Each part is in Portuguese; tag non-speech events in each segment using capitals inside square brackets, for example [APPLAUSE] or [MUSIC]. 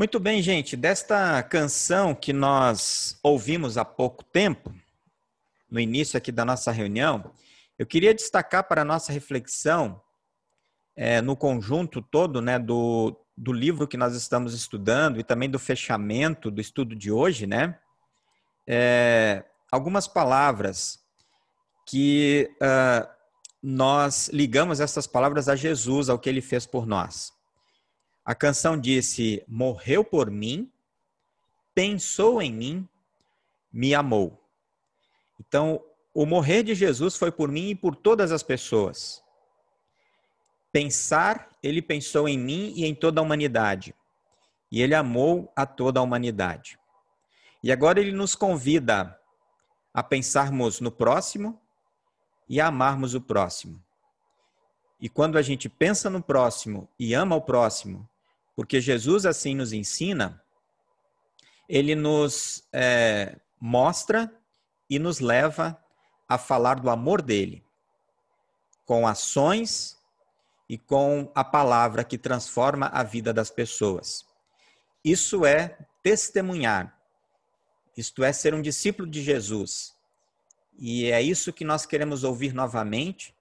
Muito bem, gente. Desta canção que nós ouvimos há pouco tempo, no início aqui da nossa reunião, eu queria destacar para a nossa reflexão, eh, no conjunto todo né, do, do livro que nós estamos estudando e também do fechamento do estudo de hoje, né? eh, algumas palavras que ah, nós ligamos essas palavras a Jesus, ao que ele fez por nós. A canção disse: Morreu por mim, pensou em mim, me amou. Então, o morrer de Jesus foi por mim e por todas as pessoas. Pensar, ele pensou em mim e em toda a humanidade. E ele amou a toda a humanidade. E agora ele nos convida a pensarmos no próximo e a amarmos o próximo. E quando a gente pensa no próximo e ama o próximo, porque Jesus assim nos ensina, ele nos é, mostra e nos leva a falar do amor dele, com ações e com a palavra que transforma a vida das pessoas. Isso é testemunhar, isto é, ser um discípulo de Jesus. E é isso que nós queremos ouvir novamente,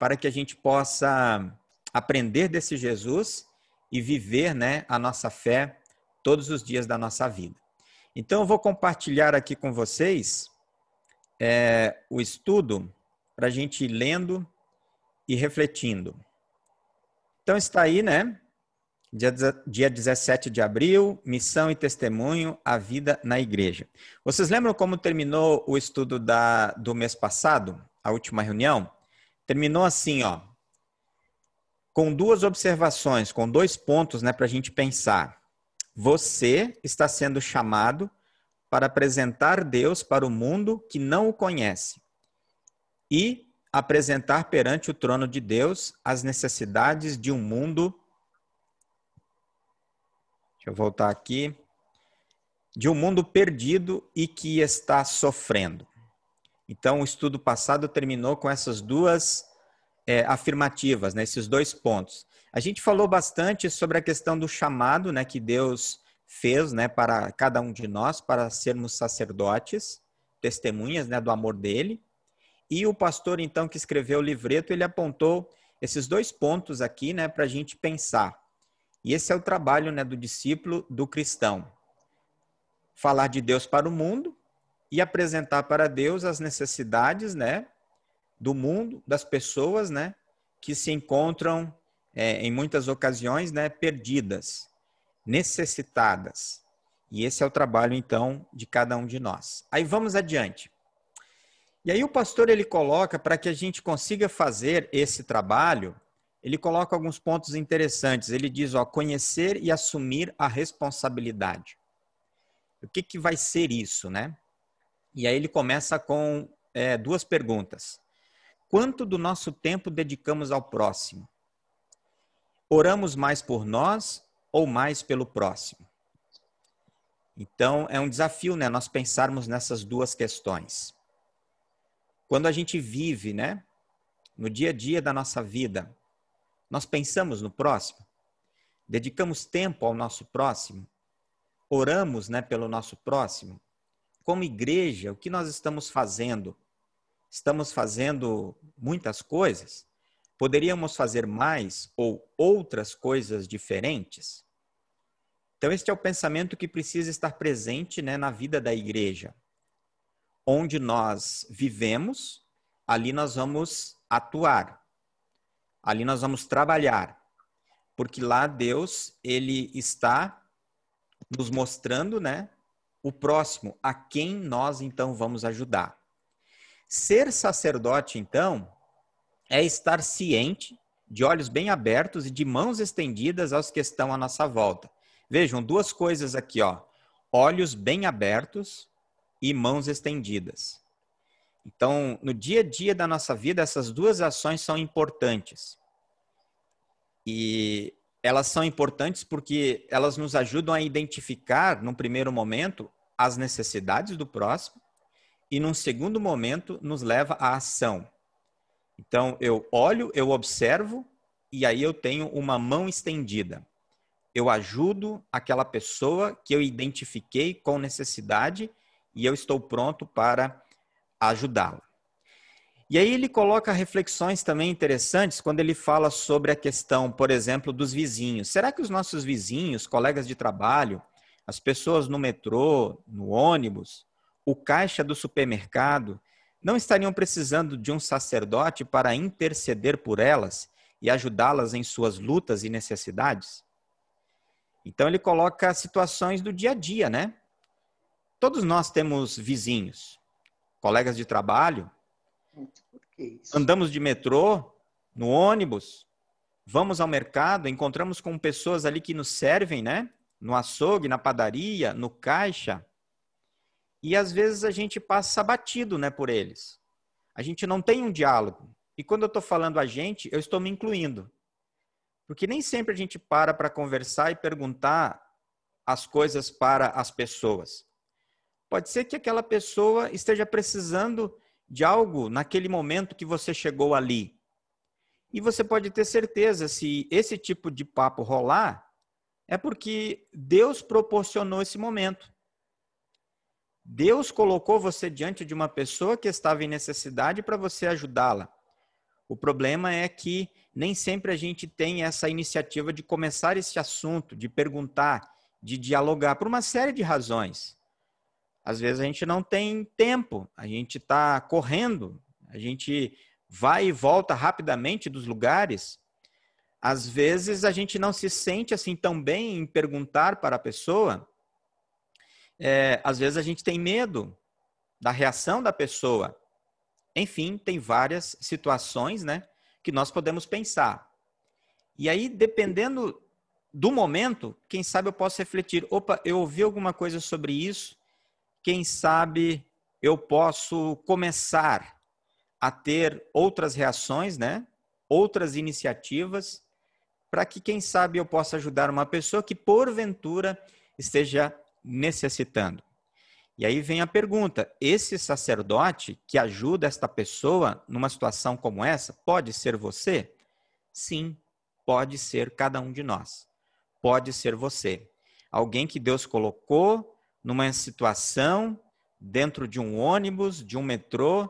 para que a gente possa aprender desse Jesus e viver né, a nossa fé todos os dias da nossa vida. Então, eu vou compartilhar aqui com vocês é, o estudo para a gente ir lendo e refletindo. Então, está aí, né? Dia, dia 17 de abril, missão e testemunho, a vida na igreja. Vocês lembram como terminou o estudo da, do mês passado, a última reunião? Terminou assim, ó, com duas observações, com dois pontos né, para a gente pensar. Você está sendo chamado para apresentar Deus para o mundo que não o conhece e apresentar perante o trono de Deus as necessidades de um mundo. Deixa eu voltar aqui. De um mundo perdido e que está sofrendo. Então, o estudo passado terminou com essas duas é, afirmativas, né, esses dois pontos. A gente falou bastante sobre a questão do chamado né, que Deus fez né, para cada um de nós para sermos sacerdotes, testemunhas né, do amor dele. E o pastor, então, que escreveu o livreto, ele apontou esses dois pontos aqui né, para a gente pensar. E esse é o trabalho né, do discípulo, do cristão. Falar de Deus para o mundo e apresentar para Deus as necessidades né, do mundo, das pessoas né, que se encontram, é, em muitas ocasiões, né, perdidas necessitadas. E esse é o trabalho, então, de cada um de nós. Aí vamos adiante. E aí o pastor ele coloca para que a gente consiga fazer esse trabalho, ele coloca alguns pontos interessantes. Ele diz, ó, conhecer e assumir a responsabilidade. O que, que vai ser isso, né? E aí ele começa com é, duas perguntas. Quanto do nosso tempo dedicamos ao próximo? Oramos mais por nós ou mais pelo próximo? Então, é um desafio, né, nós pensarmos nessas duas questões. Quando a gente vive, né, no dia a dia da nossa vida, nós pensamos no próximo? Dedicamos tempo ao nosso próximo? Oramos, né, pelo nosso próximo? Como igreja, o que nós estamos fazendo? Estamos fazendo muitas coisas? Poderíamos fazer mais ou outras coisas diferentes? Então, este é o pensamento que precisa estar presente né, na vida da igreja. Onde nós vivemos, ali nós vamos atuar, ali nós vamos trabalhar, porque lá Deus ele está nos mostrando, né, o próximo, a quem nós então vamos ajudar. Ser sacerdote, então, é estar ciente, de olhos bem abertos e de mãos estendidas aos que estão à nossa volta. Vejam, duas coisas aqui, ó. Olhos bem abertos e mãos estendidas. Então, no dia a dia da nossa vida, essas duas ações são importantes. E elas são importantes porque elas nos ajudam a identificar, num primeiro momento, as necessidades do próximo e, num segundo momento, nos leva à ação. Então, eu olho, eu observo e aí eu tenho uma mão estendida. Eu ajudo aquela pessoa que eu identifiquei com necessidade e eu estou pronto para ajudá-la. E aí ele coloca reflexões também interessantes quando ele fala sobre a questão, por exemplo, dos vizinhos. Será que os nossos vizinhos, colegas de trabalho, as pessoas no metrô, no ônibus, o caixa do supermercado, não estariam precisando de um sacerdote para interceder por elas e ajudá-las em suas lutas e necessidades? Então ele coloca situações do dia a dia, né? Todos nós temos vizinhos, colegas de trabalho, andamos de metrô, no ônibus, vamos ao mercado, encontramos com pessoas ali que nos servem, né? No açougue, na padaria, no caixa. E às vezes a gente passa batido né, por eles. A gente não tem um diálogo. E quando eu estou falando a gente, eu estou me incluindo. Porque nem sempre a gente para para conversar e perguntar as coisas para as pessoas. Pode ser que aquela pessoa esteja precisando de algo naquele momento que você chegou ali. E você pode ter certeza, se esse tipo de papo rolar, é porque Deus proporcionou esse momento. Deus colocou você diante de uma pessoa que estava em necessidade para você ajudá-la. O problema é que nem sempre a gente tem essa iniciativa de começar esse assunto, de perguntar, de dialogar, por uma série de razões. Às vezes a gente não tem tempo, a gente está correndo, a gente vai e volta rapidamente dos lugares. Às vezes a gente não se sente assim tão bem em perguntar para a pessoa. É, às vezes a gente tem medo da reação da pessoa. Enfim, tem várias situações, né, que nós podemos pensar. E aí, dependendo do momento, quem sabe eu posso refletir: opa, eu ouvi alguma coisa sobre isso, quem sabe eu posso começar a ter outras reações, né? Outras iniciativas, para que, quem sabe, eu possa ajudar uma pessoa que, porventura, esteja necessitando. E aí vem a pergunta: esse sacerdote que ajuda esta pessoa numa situação como essa, pode ser você? Sim, pode ser cada um de nós. Pode ser você. Alguém que Deus colocou numa situação dentro de um ônibus, de um metrô,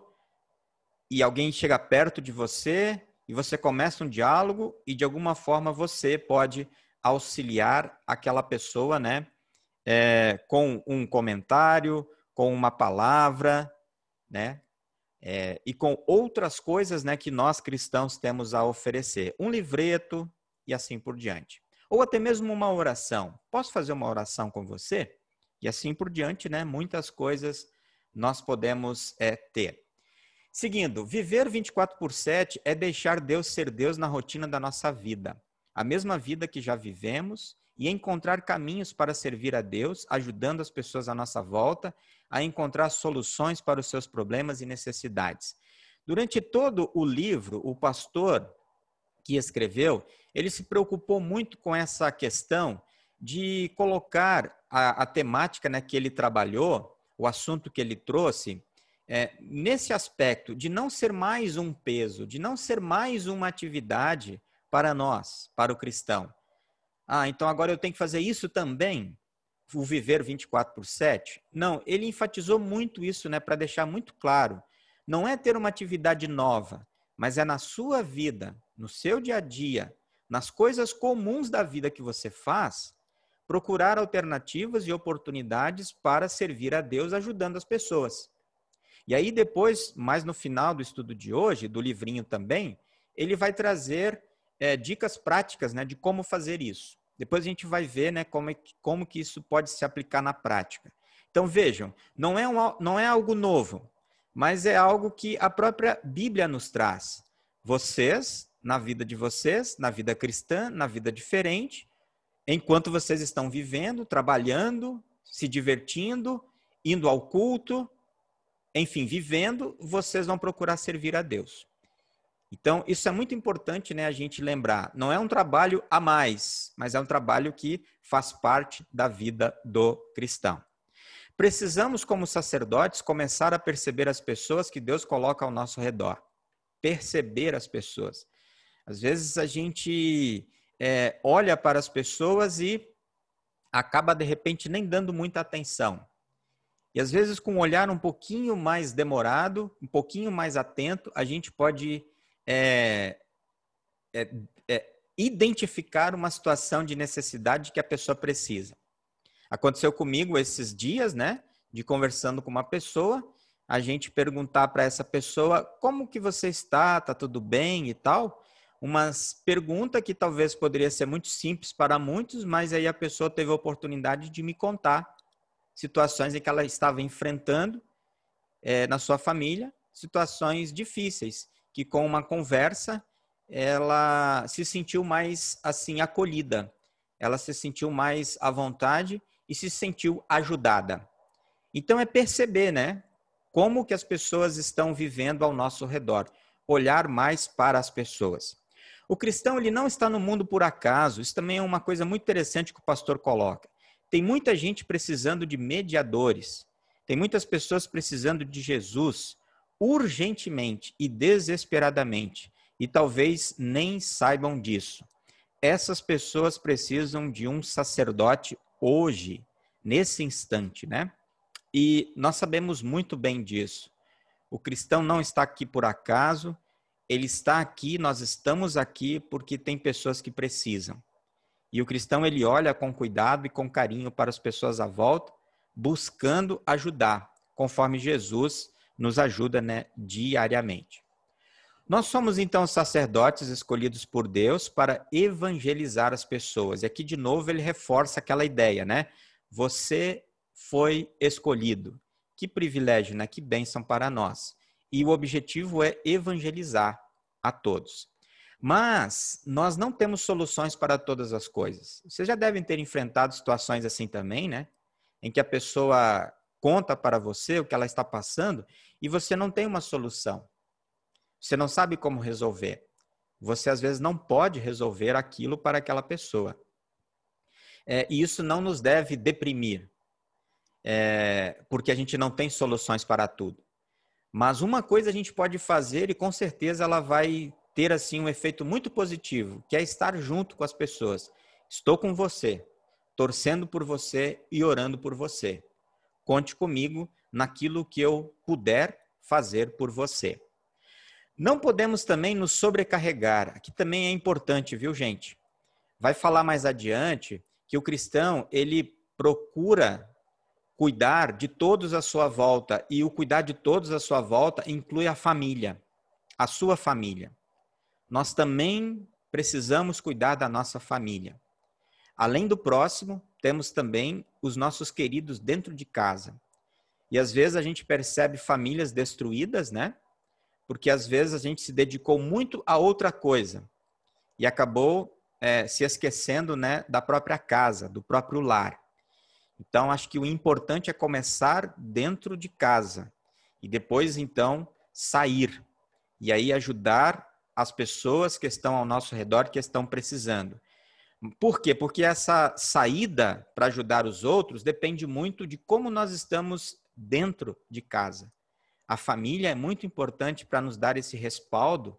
e alguém chega perto de você e você começa um diálogo e de alguma forma você pode auxiliar aquela pessoa, né? É, com um comentário, com uma palavra, né? É, e com outras coisas né, que nós cristãos temos a oferecer. Um livreto e assim por diante. Ou até mesmo uma oração. Posso fazer uma oração com você? E assim por diante, né? Muitas coisas nós podemos é, ter. Seguindo, viver 24 por 7 é deixar Deus ser Deus na rotina da nossa vida. A mesma vida que já vivemos e encontrar caminhos para servir a Deus, ajudando as pessoas à nossa volta a encontrar soluções para os seus problemas e necessidades. Durante todo o livro, o pastor que escreveu, ele se preocupou muito com essa questão de colocar a, a temática né, que ele trabalhou, o assunto que ele trouxe, é, nesse aspecto de não ser mais um peso, de não ser mais uma atividade para nós, para o cristão. Ah, então agora eu tenho que fazer isso também? O viver 24 por 7? Não, ele enfatizou muito isso, né, para deixar muito claro. Não é ter uma atividade nova, mas é na sua vida, no seu dia a dia, nas coisas comuns da vida que você faz, procurar alternativas e oportunidades para servir a Deus ajudando as pessoas. E aí depois, mais no final do estudo de hoje, do livrinho também, ele vai trazer é, dicas práticas né, de como fazer isso. Depois a gente vai ver né, como, é, como que isso pode se aplicar na prática. Então vejam, não é, um, não é algo novo, mas é algo que a própria Bíblia nos traz. Vocês, na vida de vocês, na vida cristã, na vida diferente, enquanto vocês estão vivendo, trabalhando, se divertindo, indo ao culto, enfim, vivendo, vocês vão procurar servir a Deus. Então, isso é muito importante, né, a gente lembrar. Não é um trabalho a mais, mas é um trabalho que faz parte da vida do cristão. Precisamos, como sacerdotes, começar a perceber as pessoas que Deus coloca ao nosso redor. Perceber as pessoas. Às vezes a gente é, olha para as pessoas e acaba, de repente, nem dando muita atenção. E às vezes, com um olhar um pouquinho mais demorado, um pouquinho mais atento, a gente pode é, é, é, identificar uma situação de necessidade que a pessoa precisa. Aconteceu comigo esses dias, né? De conversando com uma pessoa, a gente perguntar para essa pessoa como que você está, tá tudo bem e tal uma pergunta que talvez poderia ser muito simples para muitos, mas aí a pessoa teve a oportunidade de me contar situações em que ela estava enfrentando é, na sua família, situações difíceis, que com uma conversa ela se sentiu mais assim acolhida, ela se sentiu mais à vontade e se sentiu ajudada. Então é perceber, né, como que as pessoas estão vivendo ao nosso redor, olhar mais para as pessoas. O cristão ele não está no mundo por acaso. Isso também é uma coisa muito interessante que o pastor coloca. Tem muita gente precisando de mediadores. Tem muitas pessoas precisando de Jesus urgentemente e desesperadamente, e talvez nem saibam disso. Essas pessoas precisam de um sacerdote hoje, nesse instante, né? E nós sabemos muito bem disso. O cristão não está aqui por acaso, ele está aqui, nós estamos aqui porque tem pessoas que precisam. E o cristão ele olha com cuidado e com carinho para as pessoas à volta, buscando ajudar, conforme Jesus nos ajuda né, diariamente. Nós somos então sacerdotes escolhidos por Deus para evangelizar as pessoas. E aqui de novo ele reforça aquela ideia, né? Você foi escolhido. Que privilégio, né? Que bênção para nós. E o objetivo é evangelizar a todos. Mas nós não temos soluções para todas as coisas. Vocês já devem ter enfrentado situações assim também, né? Em que a pessoa conta para você o que ela está passando e você não tem uma solução. Você não sabe como resolver. Você às vezes não pode resolver aquilo para aquela pessoa. É, e isso não nos deve deprimir, é, porque a gente não tem soluções para tudo. Mas uma coisa a gente pode fazer e com certeza ela vai ter assim um efeito muito positivo, que é estar junto com as pessoas. Estou com você, torcendo por você e orando por você. Conte comigo naquilo que eu puder fazer por você. Não podemos também nos sobrecarregar. Aqui também é importante, viu, gente? Vai falar mais adiante que o cristão, ele procura cuidar de todos à sua volta, e o cuidar de todos à sua volta inclui a família, a sua família. Nós também precisamos cuidar da nossa família. Além do próximo, temos também os nossos queridos dentro de casa. E às vezes a gente percebe famílias destruídas, né? Porque às vezes a gente se dedicou muito a outra coisa e acabou é, se esquecendo, né, da própria casa, do próprio lar. Então acho que o importante é começar dentro de casa e depois então sair e aí ajudar as pessoas que estão ao nosso redor que estão precisando. Por quê? Porque essa saída para ajudar os outros depende muito de como nós estamos dentro de casa. A família é muito importante para nos dar esse respaldo,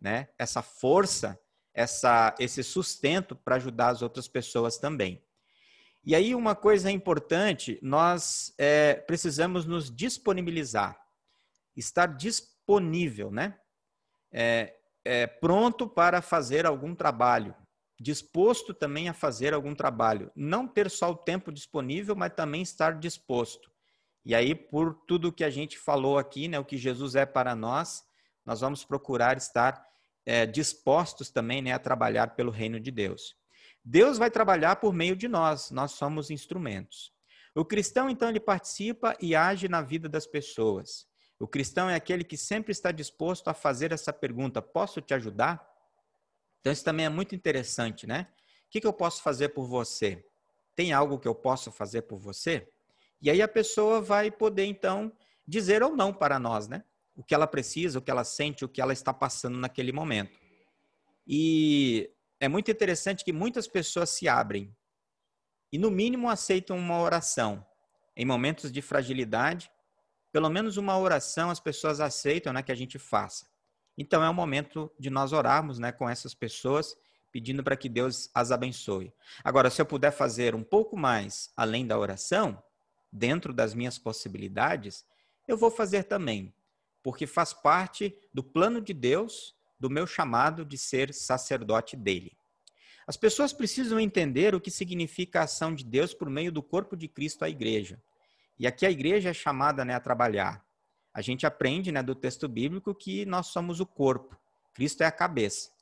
né? essa força, essa, esse sustento para ajudar as outras pessoas também. E aí, uma coisa importante, nós é, precisamos nos disponibilizar, estar disponível, né? É, é, pronto para fazer algum trabalho, disposto também a fazer algum trabalho. Não ter só o tempo disponível, mas também estar disposto. E aí, por tudo que a gente falou aqui, né, o que Jesus é para nós, nós vamos procurar estar é, dispostos também né, a trabalhar pelo reino de Deus. Deus vai trabalhar por meio de nós, nós somos instrumentos. O cristão, então, ele participa e age na vida das pessoas. O cristão é aquele que sempre está disposto a fazer essa pergunta: posso te ajudar? Então, isso também é muito interessante, né? O que, eu posso fazer por você? Tem algo que eu posso fazer por você? E aí a pessoa vai poder, então, dizer ou não para nós, né? O que ela precisa, o que ela sente, o que ela está passando naquele momento. E é muito interessante que muitas pessoas se abrem e, no mínimo, aceitam uma oração em momentos de fragilidade. Pelo menos uma oração as pessoas aceitam né, que a gente faça. Então é o momento de nós orarmos né, com essas pessoas, pedindo para que Deus as abençoe. Agora, se eu puder fazer um pouco mais além da oração, dentro das minhas possibilidades, eu vou fazer também, porque faz parte do plano de Deus, do meu chamado de ser sacerdote dele. As pessoas precisam entender o que significa a ação de Deus por meio do corpo de Cristo, a igreja. E aqui a igreja é chamada né, a trabalhar. A gente aprende né, do texto bíblico que nós somos o corpo, Cristo é a cabeça.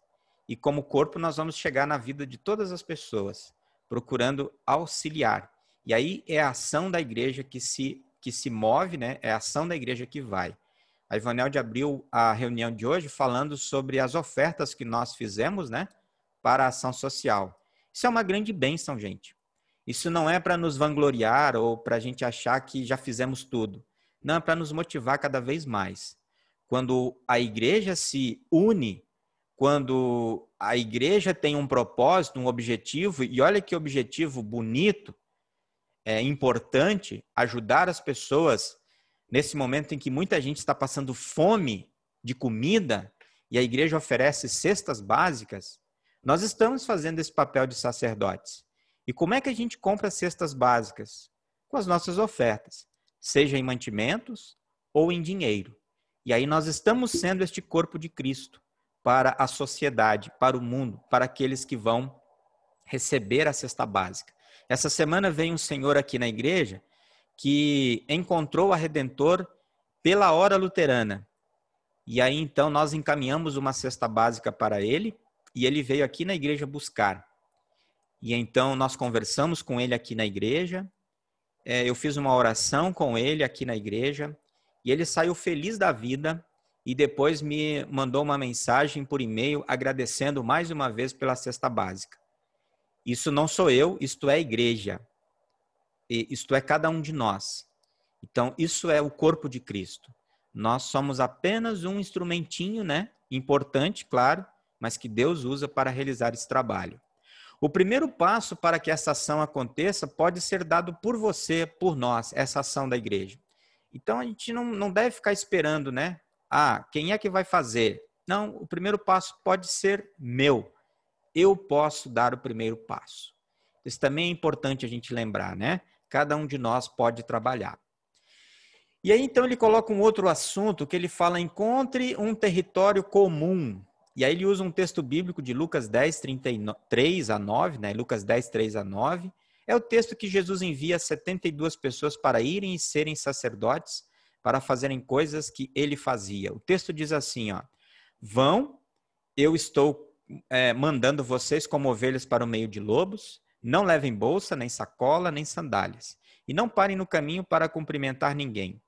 E como corpo, nós vamos chegar na vida de todas as pessoas, procurando auxiliar. E aí é a ação da igreja que se, que se move, né? É a ação da igreja que vai. A Ivanelde abriu a reunião de hoje falando sobre as ofertas que nós fizemos, né? Para a ação social. Isso é uma grande bênção, gente. Isso não é para nos vangloriar ou para a gente achar que já fizemos tudo. Não, é para nos motivar cada vez mais. Quando a igreja se une, quando a igreja tem um propósito, um objetivo, e olha que objetivo bonito, é importante ajudar as pessoas nesse momento em que muita gente está passando fome de comida e a igreja oferece cestas básicas, nós estamos fazendo esse papel de sacerdotes. E como é que a gente compra cestas básicas? Com as nossas ofertas, seja em mantimentos ou em dinheiro. E aí nós estamos sendo este corpo de Cristo para a sociedade, para o mundo, para aqueles que vão receber a cesta básica. Essa semana veio um senhor aqui na igreja que encontrou a Redentor pela hora luterana. E aí então nós encaminhamos uma cesta básica para ele e ele veio aqui na igreja buscar. E então nós conversamos com ele aqui na igreja. É, eu fiz uma oração com ele aqui na igreja e ele saiu feliz da vida e depois me mandou uma mensagem por e-mail agradecendo mais uma vez pela cesta básica. Isso não sou eu, isto é a igreja. Isto é cada um de nós. Então, isso é o corpo de Cristo. Nós somos apenas um instrumentinho, né? Importante, claro, mas que Deus usa para realizar esse trabalho. O primeiro passo para que essa ação aconteça pode ser dado por você, por nós, essa ação da igreja. Então a gente não, não deve ficar esperando, né? Ah, quem é que vai fazer? Não, o primeiro passo pode ser meu. Eu posso dar o primeiro passo. Isso também é importante a gente lembrar, né? Cada um de nós pode trabalhar. E aí então ele coloca um outro assunto que ele fala: encontre um território comum e aí ele usa um texto bíblico de Lucas 10, 33 a 9, né? Lucas 10, 3 a 9. É o texto que Jesus envia 72 pessoas para irem e serem sacerdotes, para fazerem coisas que ele fazia. O texto diz assim, ó. Vão, eu estou é, mandando vocês como ovelhas para o meio de lobos, não levem bolsa, nem sacola, nem sandálias. E não parem no caminho para cumprimentar ninguém.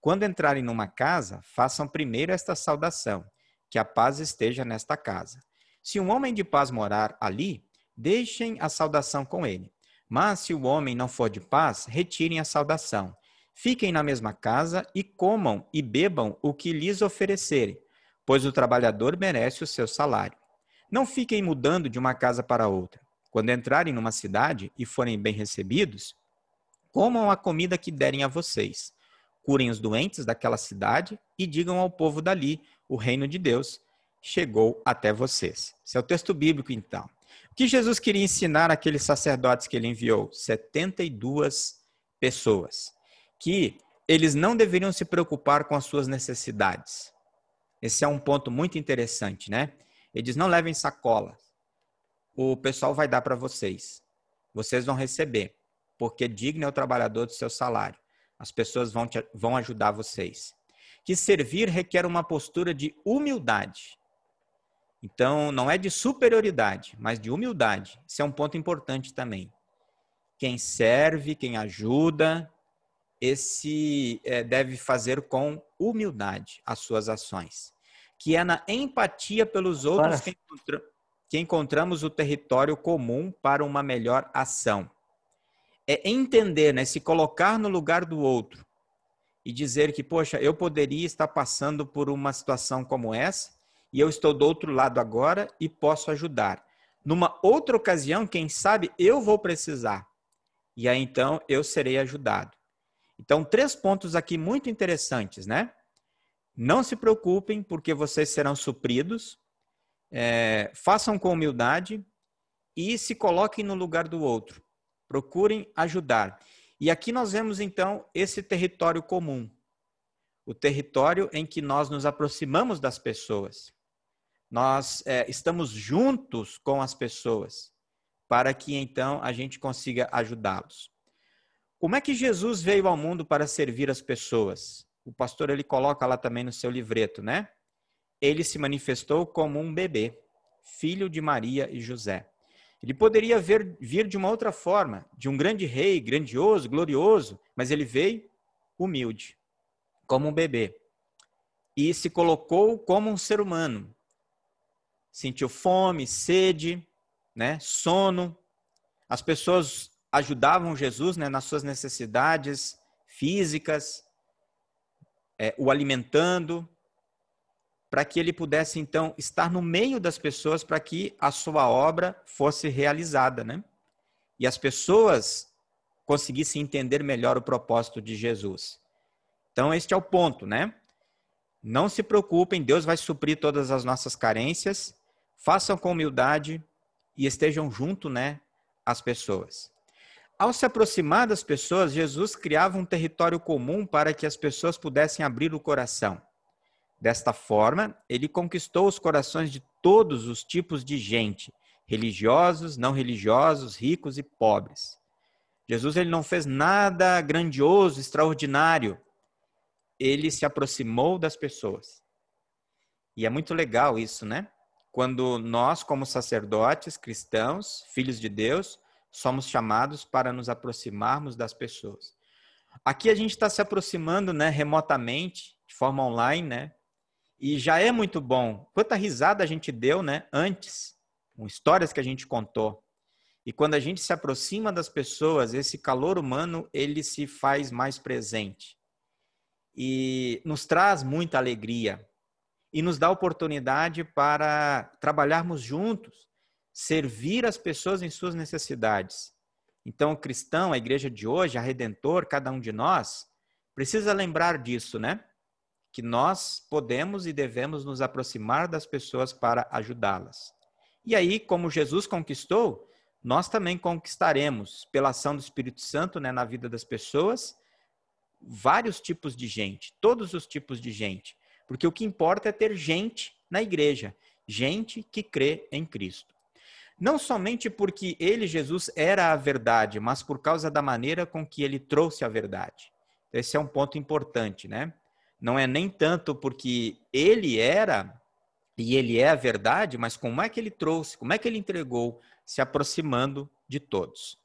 Quando entrarem numa casa, façam primeiro esta saudação que a paz esteja nesta casa. Se um homem de paz morar ali, deixem a saudação com ele. Mas se o homem não for de paz, retirem a saudação. Fiquem na mesma casa e comam e bebam o que lhes oferecerem, pois o trabalhador merece o seu salário. Não fiquem mudando de uma casa para outra. Quando entrarem numa cidade e forem bem recebidos, comam a comida que derem a vocês. Curem os doentes daquela cidade e digam ao povo dali o reino de Deus chegou até vocês. Esse é o texto bíblico, então. O que Jesus queria ensinar àqueles sacerdotes que ele enviou? 72 pessoas. Que eles não deveriam se preocupar com as suas necessidades. Esse é um ponto muito interessante, né? Ele diz: não levem sacola. O pessoal vai dar para vocês. Vocês vão receber, porque digno é o trabalhador do seu salário. As pessoas vão, te, vão ajudar vocês que servir requer uma postura de humildade. Então, não é de superioridade, mas de humildade. Isso é um ponto importante também. Quem serve, quem ajuda, esse é, deve fazer com humildade as suas ações, que é na empatia pelos outros que, encontra, que encontramos o território comum para uma melhor ação. É entender, né, se colocar no lugar do outro, e dizer que, poxa, eu poderia estar passando por uma situação como essa e eu estou do outro lado agora e posso ajudar. Numa outra ocasião, quem sabe eu vou precisar. E aí então eu serei ajudado. Então, três pontos aqui muito interessantes, né? Não se preocupem, porque vocês serão supridos. É, façam com humildade e se coloquem no lugar do outro. Procurem ajudar. E aqui nós vemos então esse território comum, o território em que nós nos aproximamos das pessoas. Nós é, estamos juntos com as pessoas para que então a gente consiga ajudá-los. Como é que Jesus veio ao mundo para servir as pessoas? O pastor ele coloca lá também no seu livreto, né? Ele se manifestou como um bebê, filho de Maria e José. Ele poderia ver, vir de uma outra forma, de um grande rei, grandioso, glorioso, mas ele veio humilde, como um bebê. E se colocou como um ser humano. Sentiu fome, sede, né, sono. As pessoas ajudavam Jesus né, nas suas necessidades físicas, é, o alimentando, para que ele pudesse então estar no meio das pessoas para que a sua obra fosse realizada, né? E as pessoas conseguisse entender melhor o propósito de Jesus. Então, este é o ponto, né? Não se preocupem, Deus vai suprir todas as nossas carências. Façam com humildade e estejam junto, né, às pessoas. Ao se aproximar das pessoas, Jesus criava um território comum para que as pessoas pudessem abrir o coração. Desta forma, ele conquistou os corações de todos os tipos de gente, religiosos, não religiosos, ricos e pobres. Jesus ele não fez nada grandioso, extraordinário. Ele se aproximou das pessoas. E é muito legal isso, né? Quando nós, como sacerdotes cristãos, filhos de Deus, somos chamados para nos aproximarmos das pessoas. Aqui a gente está se aproximando, né, remotamente, de forma online, né? E já é muito bom. Quanta risada a gente deu, né, antes com histórias que a gente contou. E quando a gente se aproxima das pessoas, esse calor humano, ele se faz mais presente. E nos traz muita alegria. E nos dá oportunidade para trabalharmos juntos, servir as pessoas em suas necessidades. Então, o cristão, a igreja de hoje, a redentor, cada um de nós, precisa lembrar disso, né? Que nós podemos e devemos nos aproximar das pessoas para ajudá-las. E aí, como Jesus conquistou, nós também conquistaremos, pela ação do Espírito Santo né, na vida das pessoas, vários tipos de gente, todos os tipos de gente. Porque o que importa é ter gente na igreja, gente que crê em Cristo. Não somente porque ele, Jesus, era a verdade, mas por causa da maneira com que ele trouxe a verdade. Esse é um ponto importante, né? Não é nem tanto porque ele era e ele é a verdade, mas como é que ele trouxe, como é que ele entregou, se aproximando de todos.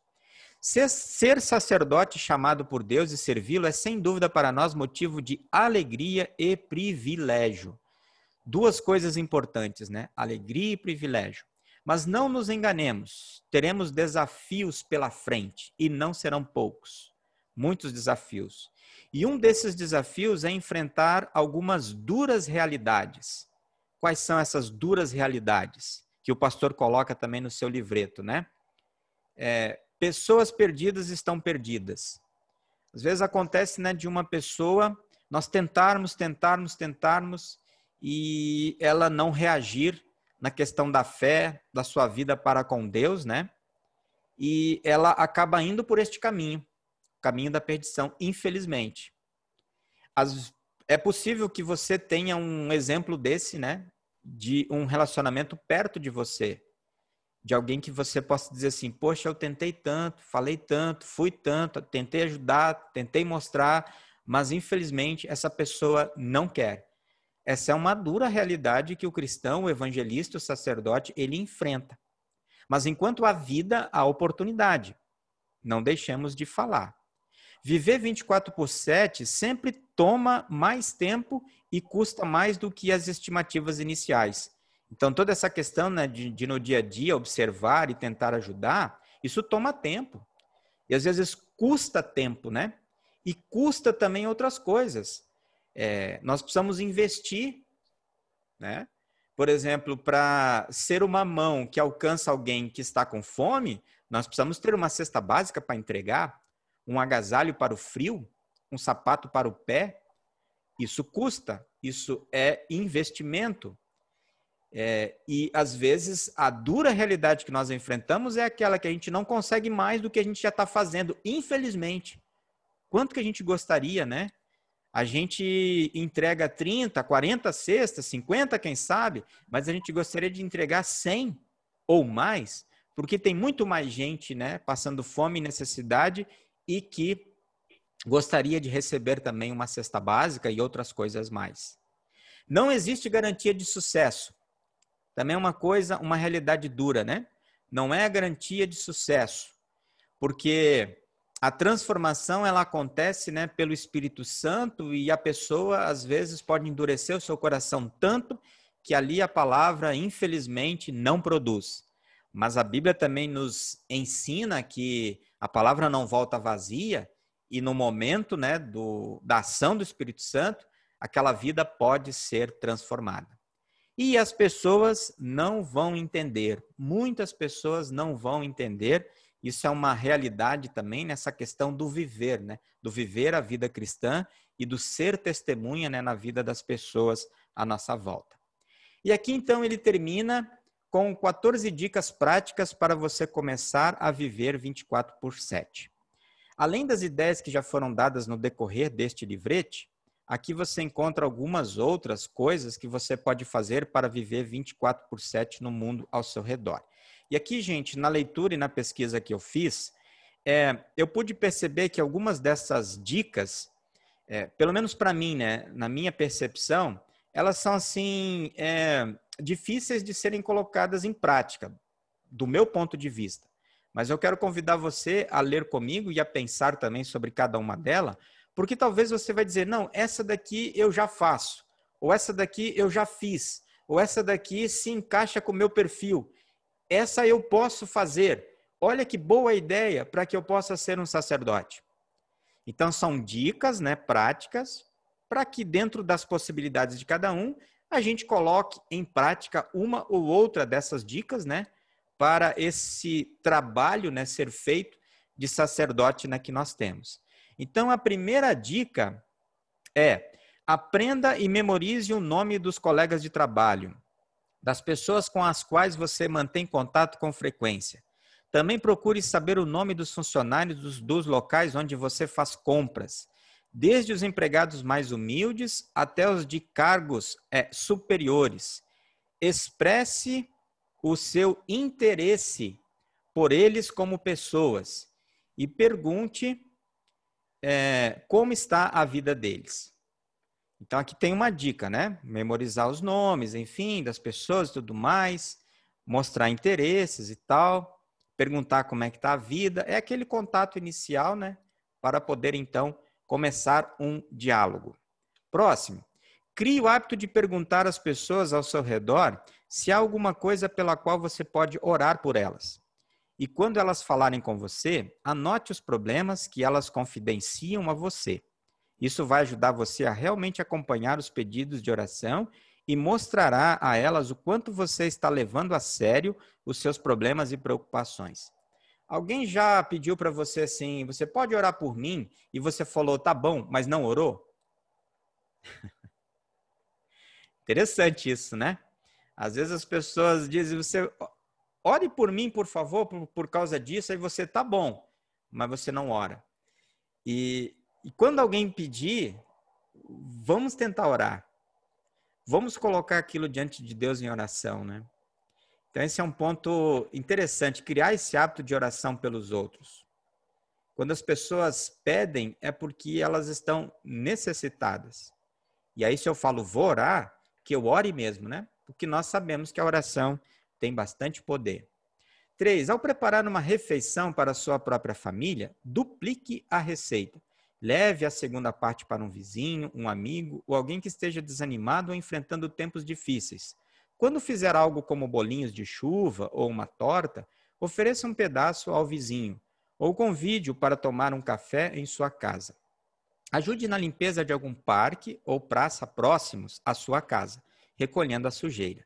Ser, ser sacerdote chamado por Deus e servi-lo é sem dúvida para nós motivo de alegria e privilégio. Duas coisas importantes, né? Alegria e privilégio. Mas não nos enganemos, teremos desafios pela frente e não serão poucos. Muitos desafios. E um desses desafios é enfrentar algumas duras realidades quais são essas duras realidades que o pastor coloca também no seu livreto, né? É, pessoas perdidas estão perdidas. Às vezes acontece, né, de uma pessoa nós tentarmos, tentarmos, tentarmos e ela não reagir na questão da fé, da sua vida para com Deus, né? E ela acaba indo por este caminho, caminho da perdição, infelizmente. As, é possível que você tenha um exemplo desse, né? de um relacionamento perto de você. De alguém que você possa dizer assim: Poxa, eu tentei tanto, falei tanto, fui tanto, tentei ajudar, tentei mostrar, mas infelizmente essa pessoa não quer. Essa é uma dura realidade que o cristão, o evangelista, o sacerdote, ele enfrenta. Mas enquanto há vida, há oportunidade. Não deixemos de falar. Viver 24 por 7 sempre toma mais tempo e custa mais do que as estimativas iniciais. Então, toda essa questão né, de, de no dia a dia observar e tentar ajudar, isso toma tempo. E às vezes custa tempo, né? E custa também outras coisas. É, nós precisamos investir, né? Por exemplo, para ser uma mão que alcança alguém que está com fome, nós precisamos ter uma cesta básica para entregar um agasalho para o frio, um sapato para o pé. Isso custa, isso é investimento. É, e às vezes a dura realidade que nós enfrentamos é aquela que a gente não consegue mais do que a gente já está fazendo, infelizmente. Quanto que a gente gostaria, né? A gente entrega 30, 40 cestas, 50, quem sabe, mas a gente gostaria de entregar 100 ou mais, porque tem muito mais gente, né, passando fome e necessidade e que gostaria de receber também uma cesta básica e outras coisas mais. Não existe garantia de sucesso. Também é uma coisa, uma realidade dura, né? Não é garantia de sucesso, porque a transformação ela acontece, né, pelo Espírito Santo e a pessoa às vezes pode endurecer o seu coração tanto que ali a palavra infelizmente não produz. Mas a Bíblia também nos ensina que a palavra não volta vazia e no momento né, do, da ação do Espírito Santo, aquela vida pode ser transformada. E as pessoas não vão entender, muitas pessoas não vão entender, Isso é uma realidade também nessa questão do viver, né? Do viver a vida cristã e do ser testemunha né, na vida das pessoas à nossa volta. E aqui então ele termina com 14 dicas práticas para você começar a viver 24 por 7. Além das ideias que já foram dadas no decorrer deste livrete, aqui você encontra algumas outras coisas que você pode fazer para viver 24 por 7 no mundo ao seu redor. E aqui, gente, na leitura e na pesquisa que eu fiz, é, eu pude perceber que algumas dessas dicas, é, pelo menos para mim, né, na minha percepção, elas são assim é, difíceis de serem colocadas em prática, do meu ponto de vista. Mas eu quero convidar você a ler comigo e a pensar também sobre cada uma delas, porque talvez você vai dizer, não, essa daqui eu já faço, ou essa daqui eu já fiz, ou essa daqui se encaixa com o meu perfil essa eu posso fazer. Olha que boa ideia para que eu possa ser um sacerdote. Então são dicas, né, práticas, para que dentro das possibilidades de cada um, a gente coloque em prática uma ou outra dessas dicas, né, para esse trabalho, né, ser feito de sacerdote né, que nós temos. Então a primeira dica é: aprenda e memorize o nome dos colegas de trabalho das pessoas com as quais você mantém contato com frequência. Também procure saber o nome dos funcionários dos, dos locais onde você faz compras, desde os empregados mais humildes até os de cargos é, superiores. Expresse o seu interesse por eles como pessoas e pergunte é, como está a vida deles. Então aqui tem uma dica, né? Memorizar os nomes, enfim, das pessoas e tudo mais, mostrar interesses e tal, perguntar como é que está a vida, é aquele contato inicial, né? Para poder então começar um diálogo. Próximo. Crie o hábito de perguntar às pessoas ao seu redor se há alguma coisa pela qual você pode orar por elas. E quando elas falarem com você, anote os problemas que elas confidenciam a você. Isso vai ajudar você a realmente acompanhar os pedidos de oração e mostrará a elas o quanto você está levando a sério os seus problemas e preocupações. Alguém já pediu para você assim, você pode orar por mim? E você falou, tá bom, mas não orou? [LAUGHS] Interessante isso, né? Às vezes as pessoas dizem, você ore por mim, por favor, por, por causa disso, aí você tá bom, mas você não ora. E e quando alguém pedir, vamos tentar orar. Vamos colocar aquilo diante de Deus em oração, né? Então, esse é um ponto interessante, criar esse hábito de oração pelos outros. Quando as pessoas pedem, é porque elas estão necessitadas. E aí, se eu falo vou orar, que eu ore mesmo, né? Porque nós sabemos que a oração tem bastante poder. Três, ao preparar uma refeição para a sua própria família, duplique a receita. Leve a segunda parte para um vizinho, um amigo ou alguém que esteja desanimado ou enfrentando tempos difíceis. Quando fizer algo como bolinhos de chuva ou uma torta, ofereça um pedaço ao vizinho ou convide-o para tomar um café em sua casa. Ajude na limpeza de algum parque ou praça próximos à sua casa, recolhendo a sujeira.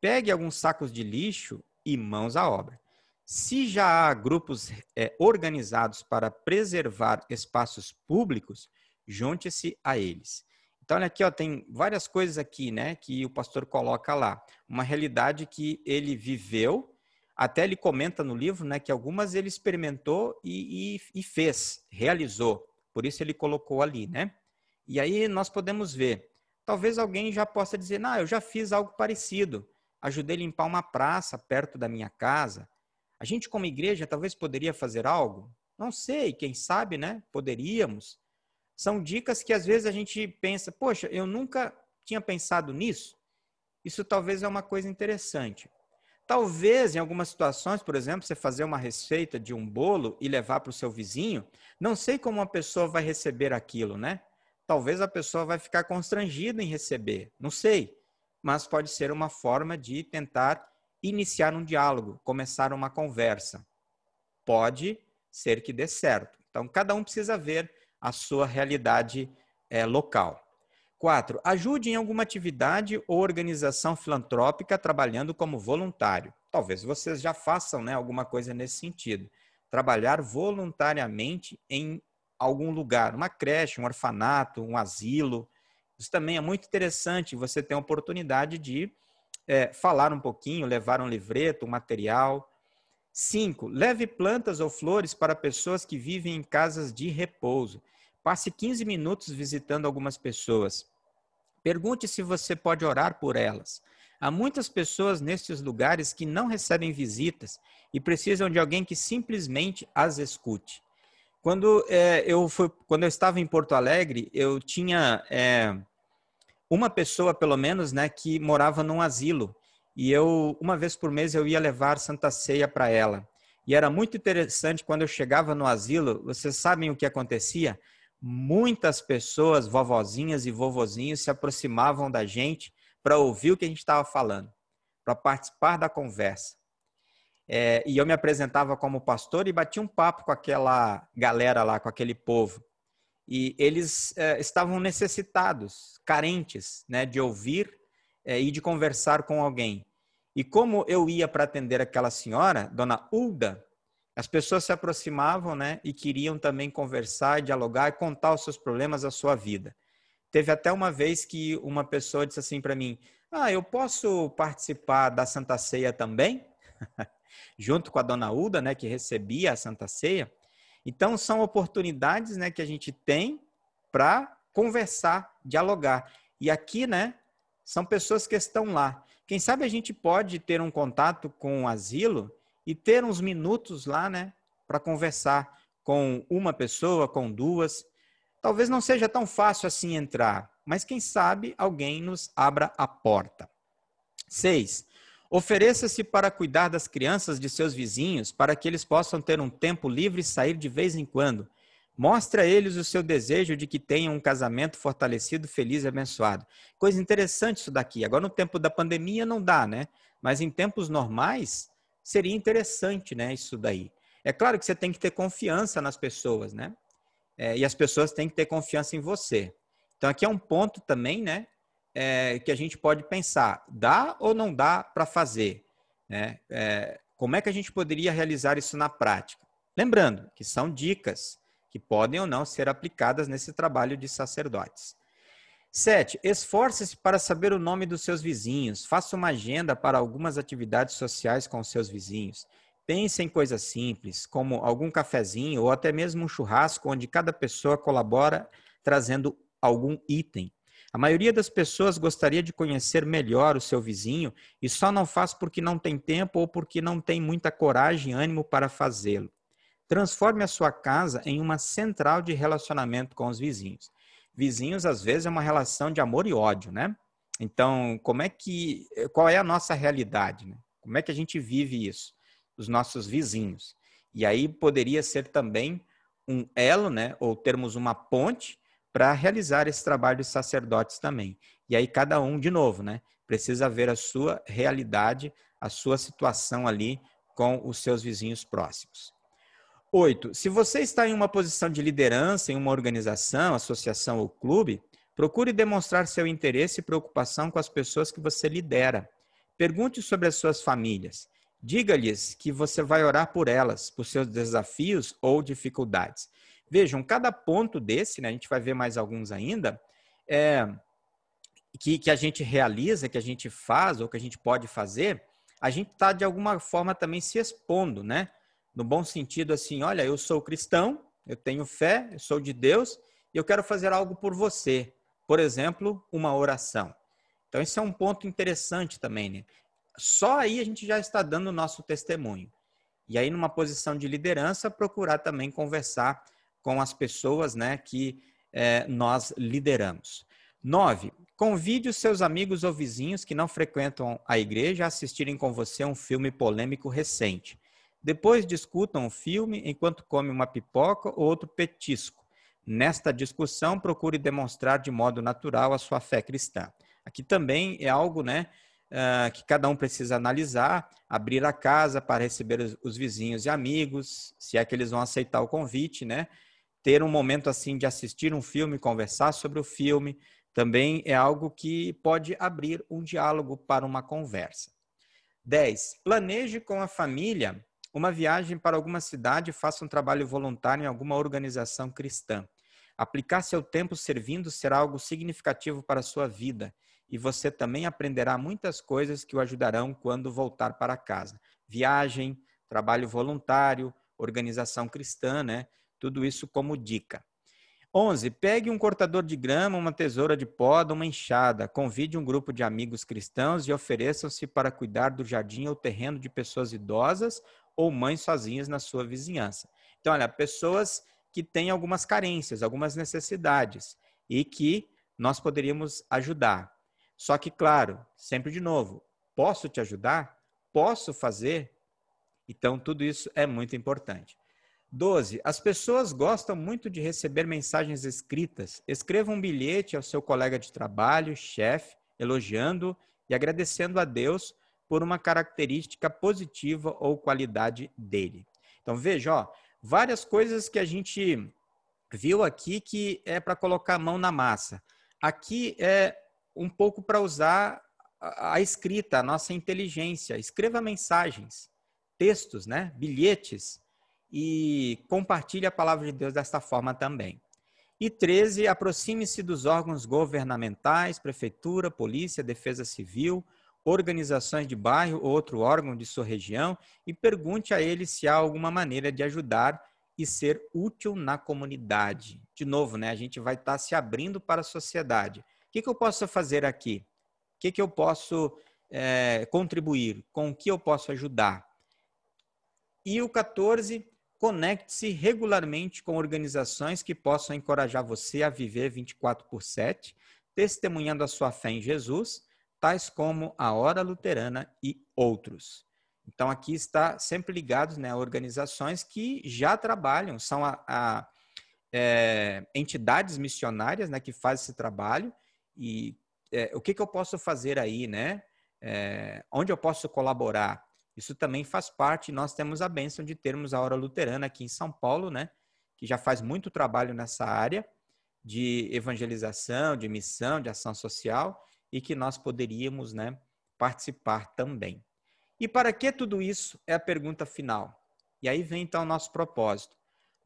Pegue alguns sacos de lixo e mãos à obra. Se já há grupos é, organizados para preservar espaços públicos, junte-se a eles. Então, olha aqui, ó, tem várias coisas aqui, né, que o pastor coloca lá. Uma realidade que ele viveu, até ele comenta no livro, né, que algumas ele experimentou e, e, e fez, realizou. Por isso ele colocou ali, né? E aí nós podemos ver. Talvez alguém já possa dizer, não, eu já fiz algo parecido. Ajudei a limpar uma praça perto da minha casa. A gente, como igreja, talvez poderia fazer algo? Não sei, quem sabe, né? Poderíamos. São dicas que às vezes a gente pensa, poxa, eu nunca tinha pensado nisso. Isso talvez é uma coisa interessante. Talvez, em algumas situações, por exemplo, você fazer uma receita de um bolo e levar para o seu vizinho, não sei como uma pessoa vai receber aquilo, né? Talvez a pessoa vai ficar constrangida em receber, não sei. Mas pode ser uma forma de tentar iniciar um diálogo, começar uma conversa. Pode ser que dê certo. Então, cada um precisa ver a sua realidade é, local. Quatro, ajude em alguma atividade ou organização filantrópica trabalhando como voluntário. Talvez vocês já façam né, alguma coisa nesse sentido. trabalhar voluntariamente em algum lugar, uma creche, um orfanato, um asilo. Isso também é muito interessante. Você tem a oportunidade de é, falar um pouquinho, levar um livreto, um material. Cinco, leve plantas ou flores para pessoas que vivem em casas de repouso. Passe 15 minutos visitando algumas pessoas. Pergunte se você pode orar por elas. Há muitas pessoas nestes lugares que não recebem visitas e precisam de alguém que simplesmente as escute. Quando, é, eu, fui, quando eu estava em Porto Alegre, eu tinha é, uma pessoa, pelo menos, né, que morava num asilo. E eu, uma vez por mês, eu ia levar Santa Ceia para ela. E era muito interessante quando eu chegava no asilo, vocês sabem o que acontecia? Muitas pessoas, vovozinhas e vovozinhos, se aproximavam da gente para ouvir o que a gente estava falando, para participar da conversa. É, e eu me apresentava como pastor e batia um papo com aquela galera lá, com aquele povo e eles é, estavam necessitados, carentes, né, de ouvir é, e de conversar com alguém. E como eu ia para atender aquela senhora, Dona Ulda, as pessoas se aproximavam, né, e queriam também conversar, dialogar e contar os seus problemas, a sua vida. Teve até uma vez que uma pessoa disse assim para mim: "Ah, eu posso participar da Santa Ceia também?" [LAUGHS] Junto com a Dona Ulda, né, que recebia a Santa Ceia. Então, são oportunidades né, que a gente tem para conversar, dialogar. E aqui, né, são pessoas que estão lá. Quem sabe a gente pode ter um contato com o asilo e ter uns minutos lá, né, para conversar com uma pessoa, com duas. Talvez não seja tão fácil assim entrar, mas quem sabe alguém nos abra a porta. Seis, Ofereça-se para cuidar das crianças de seus vizinhos, para que eles possam ter um tempo livre e sair de vez em quando. Mostre a eles o seu desejo de que tenham um casamento fortalecido, feliz e abençoado. Coisa interessante isso daqui. Agora, no tempo da pandemia, não dá, né? Mas em tempos normais, seria interessante, né? Isso daí. É claro que você tem que ter confiança nas pessoas, né? É, e as pessoas têm que ter confiança em você. Então, aqui é um ponto também, né? é, que a gente pode pensar: dá ou não dá para fazer? Né? É, como é que a gente poderia realizar isso na prática? Lembrando que são dicas que podem ou não ser aplicadas nesse trabalho de sacerdotes. Sete, esforce-se para saber o nome dos seus vizinhos. Faça uma agenda para algumas atividades sociais com os seus vizinhos. Pense em coisas simples, como algum cafezinho ou até mesmo um churrasco onde cada pessoa colabora trazendo algum item. A maioria das pessoas gostaria de conhecer melhor o seu vizinho e só não faz porque não tem tempo ou porque não tem muita coragem e ânimo para fazê-lo. Transforme a sua casa em uma central de relacionamento com os vizinhos. Vizinhos, às vezes, é uma relação de amor e ódio, né? Então, como é que, qual é a nossa realidade? Né? Como é que a gente vive isso? Os nossos vizinhos. E aí poderia ser também um elo, né? Ou termos uma ponte para realizar esse trabalho de sacerdotes também. E aí cada um, de novo, né, precisa ver a sua realidade, a sua situação ali com os seus vizinhos próximos. Oito, se você está em uma posição de liderança em uma organização, associação ou clube, procure demonstrar seu interesse e preocupação com as pessoas que você lidera. Pergunte sobre as suas famílias. Diga-lhes que você vai orar por elas, por seus desafios ou dificuldades. Vejam, cada ponto desse, né, a gente vai ver mais alguns ainda, é, que, que a gente realiza, que a gente faz ou que a gente pode fazer, a gente está de alguma forma também se expondo, né? No bom sentido, assim, olha, eu sou cristão, eu tenho fé, eu sou de Deus e eu quero fazer algo por você. Por exemplo, uma oração. Então, esse é um ponto interessante também, né? Só aí a gente já está dando o nosso testemunho. E aí, numa posição de liderança, procurar também conversar com as pessoas né, que é, nós lideramos. Nove, convide os seus amigos ou vizinhos que não frequentam a igreja a assistirem com você um filme polêmico recente. Depois discutam o filme enquanto come uma pipoca ou outro petisco. Nesta discussão, procure demonstrar de modo natural a sua fé cristã. Aqui também é algo né, uh, que cada um precisa analisar, abrir a casa para receber os, os vizinhos e amigos, se é que eles vão aceitar o convite, né? ter um momento assim de assistir um filme, conversar sobre o filme, também é algo que pode abrir um diálogo para uma conversa. 10. Planeje com a família uma viagem para alguma cidade faça um trabalho voluntário em alguma organização cristã. Aplicar seu tempo servindo será algo significativo para a sua vida e você também aprenderá muitas coisas que o ajudarão quando voltar para casa. Viagem, trabalho voluntário, organização cristã, né? Tudo isso como dica. 11. Pegue um cortador de grama, uma tesoura de poda, uma enxada. Convide um grupo de amigos cristãos e ofereçam-se para cuidar do jardim ou terreno de pessoas idosas ou mães sozinhas na sua vizinhança. Então, olha, pessoas que têm algumas carências, algumas necessidades e que nós poderíamos ajudar. Só que, claro, sempre de novo, posso te ajudar? Posso fazer? Então, tudo isso é muito importante. 12. As pessoas gostam muito de receber mensagens escritas. Escreva um bilhete ao seu colega de trabalho, chefe, elogiando e agradecendo a Deus por uma característica positiva ou qualidade dele. Então, veja, ó, várias coisas que a gente viu aqui que é para colocar a mão na massa. Aqui é um pouco para usar a, escrita, a nossa inteligência. Escreva mensagens, textos, né? bilhetes e compartilhe a palavra de Deus desta forma também. E 13, aproxime-se dos órgãos governamentais, prefeitura, polícia, defesa civil, organizações de bairro ou outro órgão de sua região e pergunte a eles se há alguma maneira de ajudar e ser útil na comunidade. De novo, né, a gente vai estar tá se abrindo para a sociedade. O que, que eu posso fazer aqui? O que, que eu posso é, contribuir? Com o que eu posso ajudar? E o 14, Conecte-se regularmente com organizações que possam encorajar você a viver 24 por 7, testemunhando a sua fé em Jesus, tais como a Hora Luterana e outros. Então, aqui está sempre ligados né, a organizações que já trabalham, são a, a é, entidades missionárias né, que fazem esse trabalho. E é, o que, que eu posso fazer aí, né? É, onde eu posso colaborar? Isso também faz parte, nós temos a bênção de termos a Hora Luterana aqui em São Paulo, né? Que já faz muito trabalho nessa área de evangelização, de missão, de ação social e que nós poderíamos, né, participar também. E para que tudo isso é a pergunta final. E aí vem então o nosso propósito.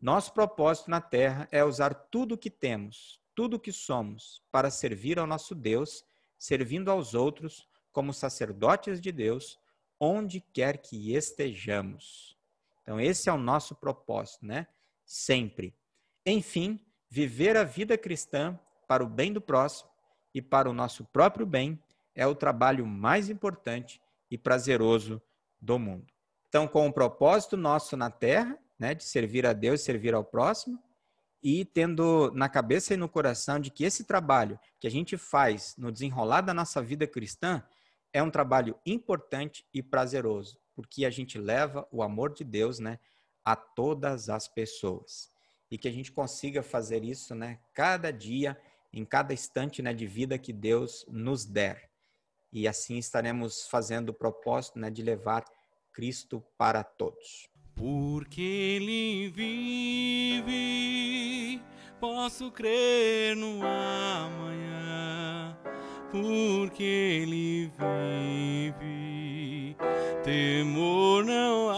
Nosso propósito na terra é usar tudo o que temos, tudo o que somos, para servir ao nosso Deus, servindo aos outros como sacerdotes de Deus onde quer que estejamos. Então, esse é o nosso propósito, né? Sempre. Enfim, viver a vida cristã para o bem do próximo e para o nosso próprio bem é o trabalho mais importante e prazeroso do mundo. Então, com o propósito nosso na terra, né, de servir a Deus, servir ao próximo, e tendo na cabeça e no coração de que esse trabalho que a gente faz no desenrolar da nossa vida cristã é um trabalho importante e prazeroso, porque a gente leva o amor de Deus, né, a todas as pessoas. E que a gente consiga fazer isso, né, cada dia, em cada instante, né, de vida que Deus nos der. E assim estaremos fazendo o propósito, né, de levar Cristo para todos. Porque ele vive, posso crer no amanhã porque ele vive, temor não